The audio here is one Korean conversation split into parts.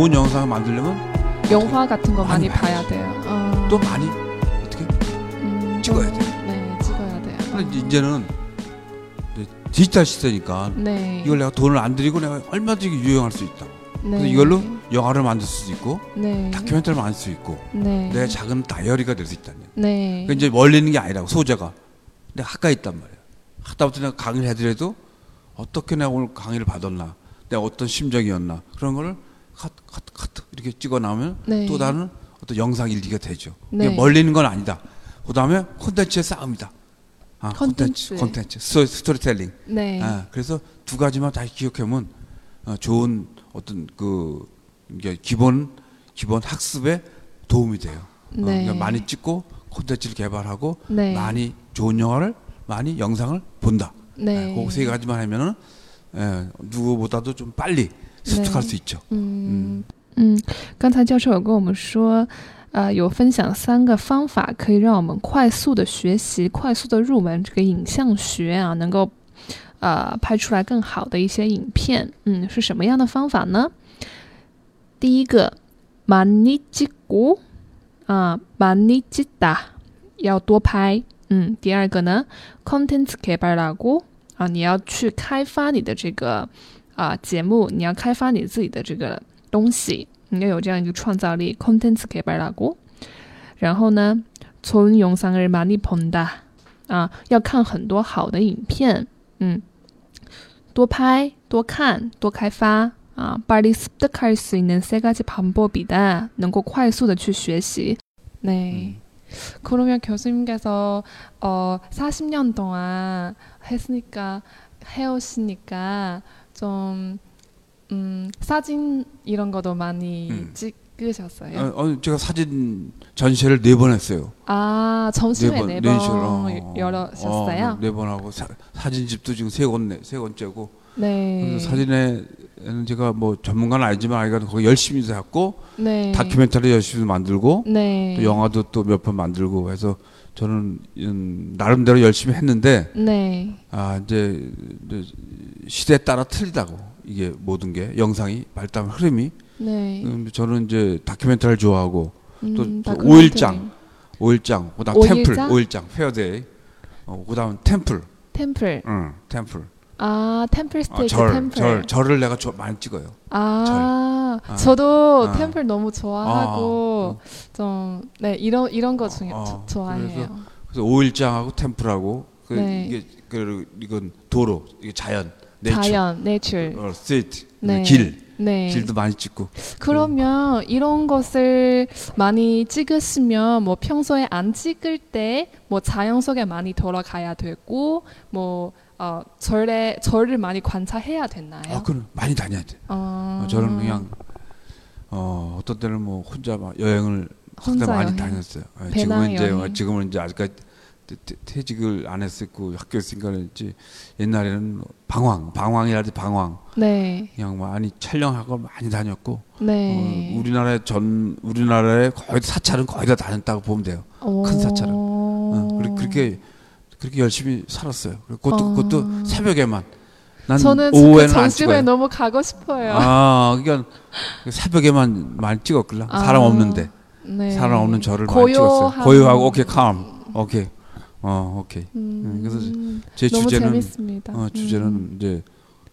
좋은 영상을 만들려면 영화 같은 거 많이, 많이 봐야 돼요. 어, 또 많이 어떻게 음, 찍어야 좀- 네, 찍어야 돼요. 근데 이제는 이제 디지털 시대니까 네. 이걸 내가 돈을 안 들이고 내가 얼마든지 유용할 수 있다. 네. 그래서 이걸로 영화를 만들 수도 있고 네. 다큐멘터리를 만들 수 있고 네. 내 작은 다이어리가 될 수 있다는 얘기. 네. 그러니까 이제 멀리 있는 게 아니라고 소재가 내가 가까이 있단 말이야. 하다부터 내가 강의를 해드려도 어떻게 내가 오늘 강의를 받았나, 내가 어떤 심정이었나 그런 거를 컷, 컷, 컷 이렇게 찍어 나오면 네. 또 다른 어떤 영상 일기가 되죠. 네. 이게 멀리 있는 건 아니다. 그 다음에 콘텐츠의 싸움이다. 아, 콘텐츠. 콘텐츠, 스토리, 스토리 텔링. 네. 아, 그래서 두 가지만 다시 기억하면 어, 좋은 어떤 그 기본 기본 학습에 도움이 돼요. 어, 네. 그러니까 많이 찍고 콘텐츠를 개발하고 네. 많이 좋은 영화를 많이 영상을 본다. 네. 그세 가지만 하면은 예, 누구보다도 좀 빨리 습득할 네. 수 있죠. 嗯嗯，刚才教授有跟我们说，呃，有分享三个方法，可以让我们快速的学习、快速的入门这个影像学啊，能够呃拍出来更好的一些影片。嗯，是什么样的方法呢？第一个，많이찍고啊，많이찍다，要多拍。嗯，第二个呢，content 개발하고啊，你要去开发你的这个。 啊，节目你要开发你自己的这个东西，你要有这样一个创造力，content 개발하고。然后呢，从영상을많이본다啊，要看很多好的影片，嗯，多拍、多看、多开发啊。빨리습득할수있는세 가지 방법이다，能够快速的去学习。 네. 그러면 교수님께서 어 40년 동안 했으니까 해오시니까 좀 음, 사진 이런 것도 많이 음. 찍으셨어요? 어, 어, 제가 사진 전시회를 네 번 했어요. 아 점심에 네번 시를, 어, 열으셨어요? 어, 네번 하고 사, 사진집도 지금 세 권, 세 번째고 네. 사진에는 제가 뭐 전문가는 아니지만 아이가 거기 열심히 했고 네. 다큐멘터리 열심히 만들고 네. 또 영화도 또 몇 편 만들고 해서 저는 음, 나름대로 열심히 했는데 네. 아 이제, 이제 시대에 따라 틀리다고 이게 모든 게 영상이 발달 흐름이 네. 음, 저는 이제 다큐멘터리를 좋아하고 음, 또-. 오일장. 오일장 그다음 오일장? temple 오일장 fair day 어, 그다음 temple temple. 응 temple 아 temple 아, stay 그 절, temple. 절 절을 내가 조, 많이 찍어요 아, 아. 저도 아. temple 너무 좋아하고 좀네 이런 이런 거 중에 어, 조- 좋아해요. 그래서 오일장하고 temple하고 그 네. 이게 그 이건 도로 이게 자연 네이처 자연, 내추. 어, street 네. 길 네. 길도 많이 찍고 그러면 이런 것을 많이 찍으시면 뭐 평소에 안 찍을 때 뭐 자연 속에 많이 돌아가야 되고 뭐 어, 절에 절을 많이 관찰해야 되나요? 아 그럼 많이 다녀야 돼 어, 어, 저는 그냥 어 어떤 때는 뭐 혼자 막 여행을 혼자 많이 여행. 다녔어요. 어, 배낭 지금은 이제 여행. 지금은 이제 아직까지 태- 태- 퇴직을 안 했었고 학교 있으니까 이제 옛날에는 뭐 방황 방황이라든지 방황 네, 그냥 많이 촬영하고 많이 다녔고 네. 어, 우리나라의 전 우리나라의 거의 사찰은 거의 다 다녔다고 보면 돼요. 큰 사찰은. 어, 그렇게, 그렇게 그렇게 열심히 살았어요. 그리고 그것도 어. 그것도 새벽에만 난 저는 그 오후에는 안 찍어요. 너무 가고 싶어요. 아, 그러니까 새벽에만 많이 찍었길래 아, 사람 없는데 네. 사람 없는 저를 많이 찍었어요. 고요하고 오케이 캄 오케이 어 오케이 음, 그래서 제 너무 주제는 재밌습니다. 어, 주제는 음. 이제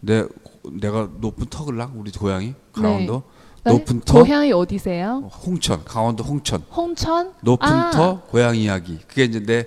내 내가 높은 턱을랑 우리 고향이 강원도 네? 높은 터 고향이 어디세요? 어, 홍천 강원도 홍천 홍천? 높은 아. 터 고향 이야기 그게 이제 내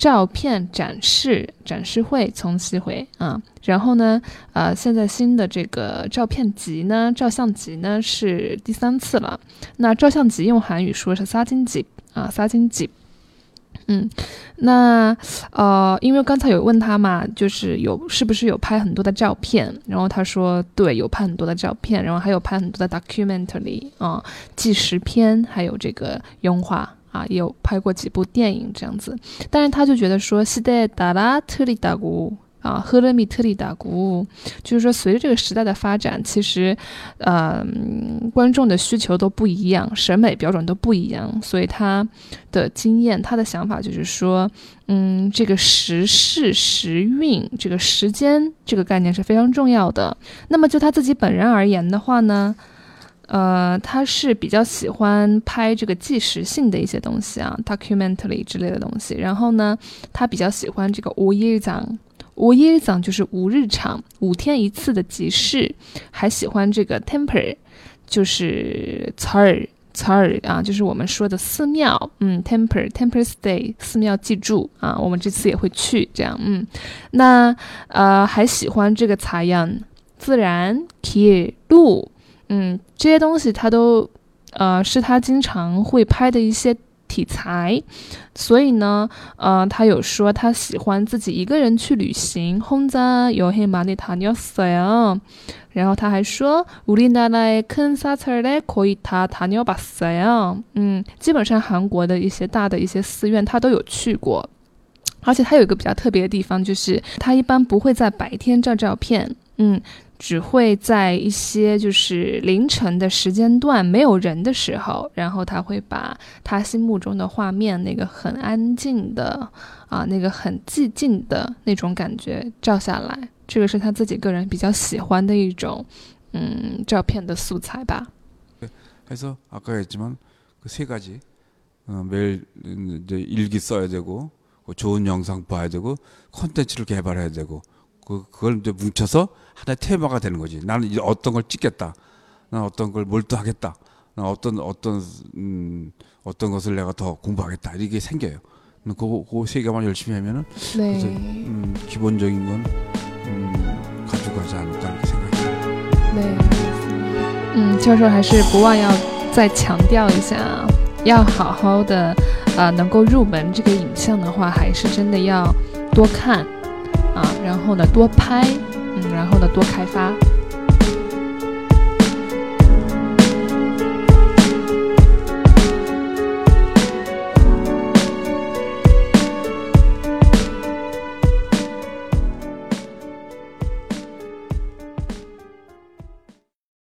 照片展示展示会从西回啊。然后呢，呃，现在新的这个照片集呢，照相集呢是第三次了。那照相集用韩语说是撒金集啊，撒金集。嗯，那呃，因为刚才有问他嘛，就是有是不是有拍很多的照片，然后他说对，有拍很多的照片，然后还有拍很多的 documentary 啊、纪实片，还有这个用画啊，也有拍过几部电影这样子。但是他就觉得说，시대따라틀리다 고。 啊，赫勒米特里达古，就是说，随着这个时代的发展，其实，呃，观众的需求都不一样，审美标准都不一样，所以他的经验，他的想法就是说，嗯，这个时势时运，这个时间这个概念是非常重要的。那么就他自己本人而言的话呢， 呃，他是比较喜欢拍这个纪实性的一些东西啊，documentary 之类的东西。然后呢，他比较喜欢这个五一长。五一日就是五日场，五天一次的集市，还喜欢这个 temper，就是词儿词儿啊，就是我们说的寺庙，嗯，temper temper stay 寺庙记住啊，我们这次也会去这样，嗯，那呃还喜欢这个采样自然铁路，嗯，这些东西他都呃是他经常会拍的一些。题材，所以呢，呃，他有说他喜欢自己一个人去旅行，혼자여행많이다녔어 요。 然后他还说，우리나라의큰사찰에거의다다녀봤어 요。 嗯，基本上韩国的一些大的一些寺院他都有去过，而且他有一个比较特别的地方，就是他一般不会在白天照照片，嗯。 只会在一些就是凌晨的时间段没有人的时候，然后他会把他心目中的画面那个很安静的啊，那个很寂静的那种感觉照下来。这个是他自己个人比较喜欢的一种嗯照片的素材吧。그래서아까했지만그세가지어매일이제일기써야되고좋은영상봐야되고콘텐츠를개발해야되고 그, 그걸 이제 뭉쳐서 하나의 테마가 되는 거지. 나는 이제 어떤 걸 찍겠다. 나는 어떤 걸 몰두하겠다. 나는 어떤, 어떤, 음, 어떤 것을 내가 더 공부하겠다. 이게 생겨요. 그, 그세 개만 열심히 하면은. 네. 그래서, 음, 기본적인 건, 음, 가져가지 않을까 이렇게 생각해요. 네. 嗯，教授还是不忘要再强调一下，要好好的，呃，能够入门这个影像的话，还是真的要多看。 然后呢，多拍，嗯，然后呢，多开发。